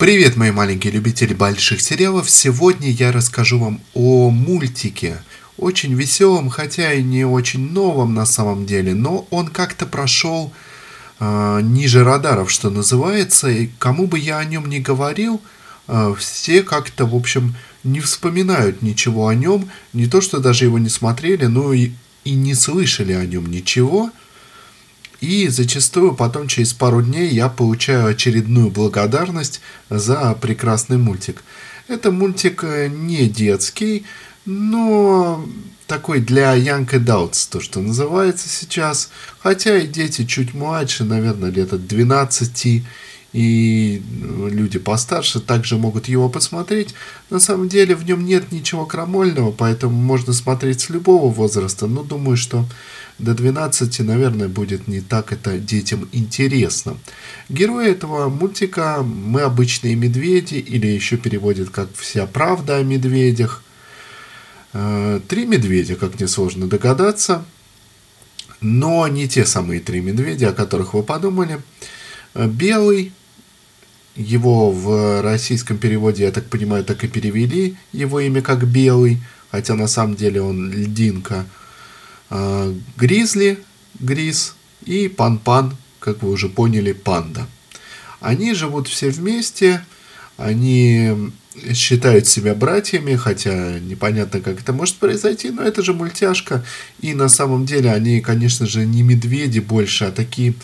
Привет, мои маленькие любители больших сериалов! Сегодня я расскажу вам о мультике. Очень веселом, хотя и не очень новом на самом деле, но он как-то прошел э, ниже радаров, что называется. И кому бы я о нем не говорил, э, все как-то, в общем, не вспоминают ничего о нем. Не то, что даже его не смотрели, но и, и не слышали о нем ничего. И зачастую потом через пару дней я получаю очередную благодарность за прекрасный мультик. Это мультик э, не детский, но такой для young adults, то, что называется сейчас. Хотя и дети чуть младше, наверное, лет от 12 и ну, люди постарше также могут его посмотреть. На самом деле в нем нет ничего крамольного, поэтому можно смотреть с любого возраста, но думаю, что до 12, наверное, будет не так это детям интересно. Герои этого мультика «Мы обычные медведи» или еще переводят как «Вся правда о медведях». Э, три медведя, как несложно догадаться, но не те самые три медведя, о которых вы подумали. Э, белый, его в российском переводе, я так понимаю, так и перевели, его имя как Белый, хотя на самом деле он льдинка. А, Гризли, Гриз и Пан-Пан, как вы уже поняли, Панда. Они живут все вместе, они считают себя братьями, хотя непонятно, как это может произойти, но это же мультяшка. И на самом деле они, конечно же, не медведи больше, а такие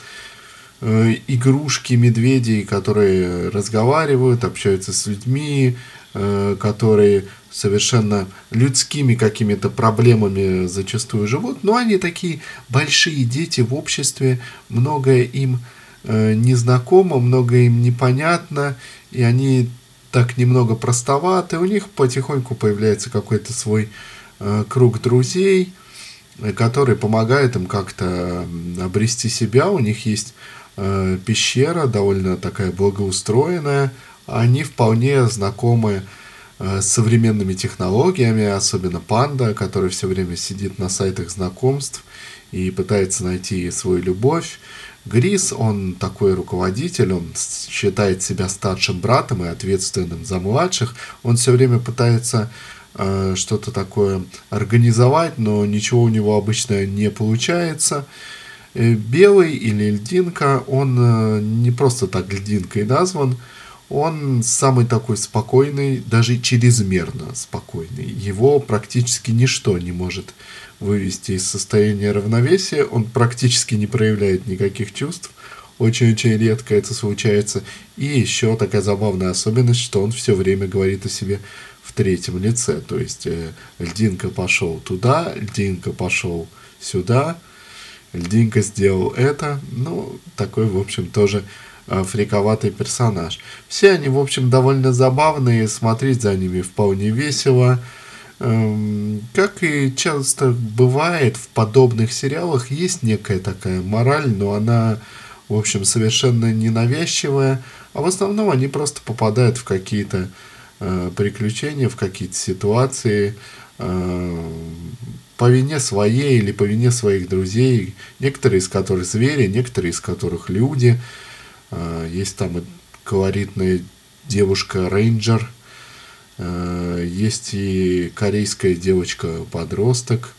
Э, игрушки медведей, которые разговаривают, общаются с людьми, э, которые совершенно людскими какими-то проблемами зачастую живут, но они такие большие дети в обществе, многое им э, незнакомо, многое им непонятно, и они так немного простоваты, у них потихоньку появляется какой-то свой круг друзей, который помогает им как-то обрести себя, у них есть э, пещера, довольно такая благоустроенная. Они вполне знакомы э, с современными технологиями, особенно Панда, который все время сидит на сайтах знакомств и пытается найти свою любовь. Грис, он такой руководитель, он считает себя старшим братом и ответственным за младших. Он все время пытается э, что-то такое организовать, но ничего у него обычно не получается. Э, белый или льдинка, он э, не просто так льдинкой назван, он самый такой спокойный, даже чрезмерно спокойный. Его практически ничто не может вывести из состояния равновесия, он практически не проявляет никаких чувств, очень-очень редко это случается. И еще такая забавная особенность, что он все время говорит о себе в третьем лице. То есть э, льдинка пошел туда, льдинка пошел сюда, Льдинка сделал это. Ну, такой, в общем, тоже фриковатый персонаж. Все они, в общем, довольно забавные, смотреть за ними вполне весело. Эм, как и часто бывает в подобных сериалах, есть некая такая мораль, но она, в общем, совершенно ненавязчивая, а в основном они просто попадают в какие-то э, приключения, в какие-то ситуации, э, по вине своей или по вине своих друзей, некоторые из которых звери, некоторые из которых люди. А, есть там и колоритная девушка рейнджер, а, есть и корейская девочка-подросток,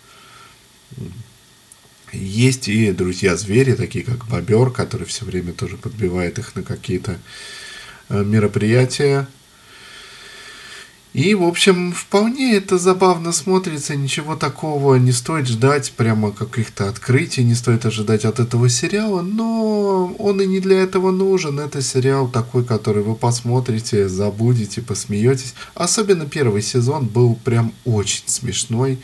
есть и друзья-звери, такие как бобер, который все время тоже подбивает их на какие-то а, мероприятия. И, в общем, вполне это забавно смотрится, ничего такого не стоит ждать, прямо каких-то открытий не стоит ожидать от этого сериала, но он и не для этого нужен. Это сериал такой, который вы посмотрите, забудете, посмеетесь. Особенно первый сезон был прям очень смешной.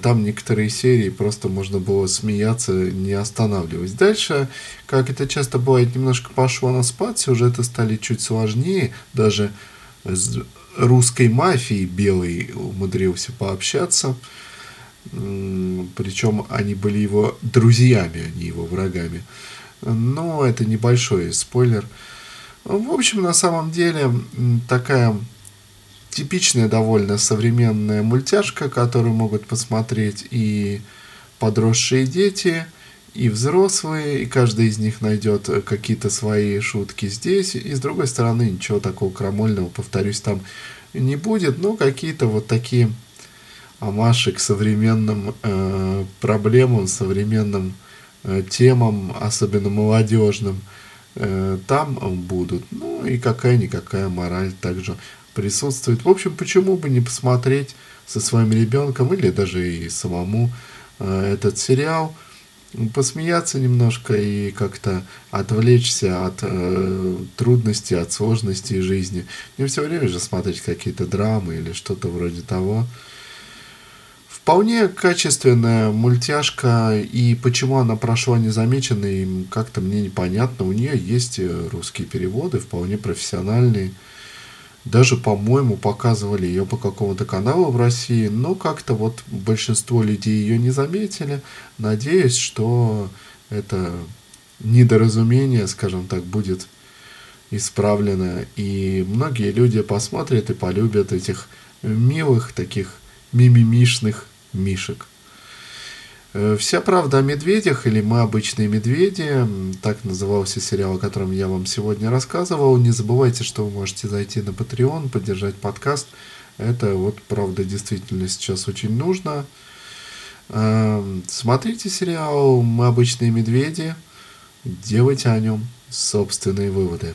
Там некоторые серии просто можно было смеяться, не останавливаясь. Дальше, как это часто бывает, немножко пошло на спад, сюжеты стали чуть сложнее, даже русской мафией белый умудрился пообщаться. Причем они были его друзьями, а не его врагами. Но это небольшой спойлер. В общем, на самом деле, такая типичная довольно современная мультяшка, которую могут посмотреть и подросшие дети, и взрослые, и каждый из них найдет какие-то свои шутки здесь, и с другой стороны ничего такого крамольного, повторюсь, там не будет, но какие-то вот такие амаши к современным э, проблемам, современным э, темам, особенно молодежным, э, там будут. Ну и какая-никакая мораль также присутствует. В общем, почему бы не посмотреть со своим ребенком или даже и самому э, этот сериал, посмеяться немножко и как-то отвлечься от э, трудностей, от сложностей жизни. Не все время же смотреть какие-то драмы или что-то вроде того. Вполне качественная мультяшка, и почему она прошла незамеченной, как-то мне непонятно. У нее есть э, русские переводы, вполне профессиональные. Даже, по-моему, показывали ее по какому-то каналу в России, но как-то вот большинство людей ее не заметили. Надеюсь, что это недоразумение, скажем так, будет исправлено, и многие люди посмотрят и полюбят этих милых таких мимимишных мишек. Э, Вся правда о медведях или мы обычные медведи, так назывался сериал, о котором я вам сегодня рассказывал. Не забывайте, что вы можете зайти на Patreon, поддержать подкаст. Это вот правда действительно сейчас очень нужно. Эм, смотрите сериал «Мы обычные медведи», делайте о нем собственные выводы.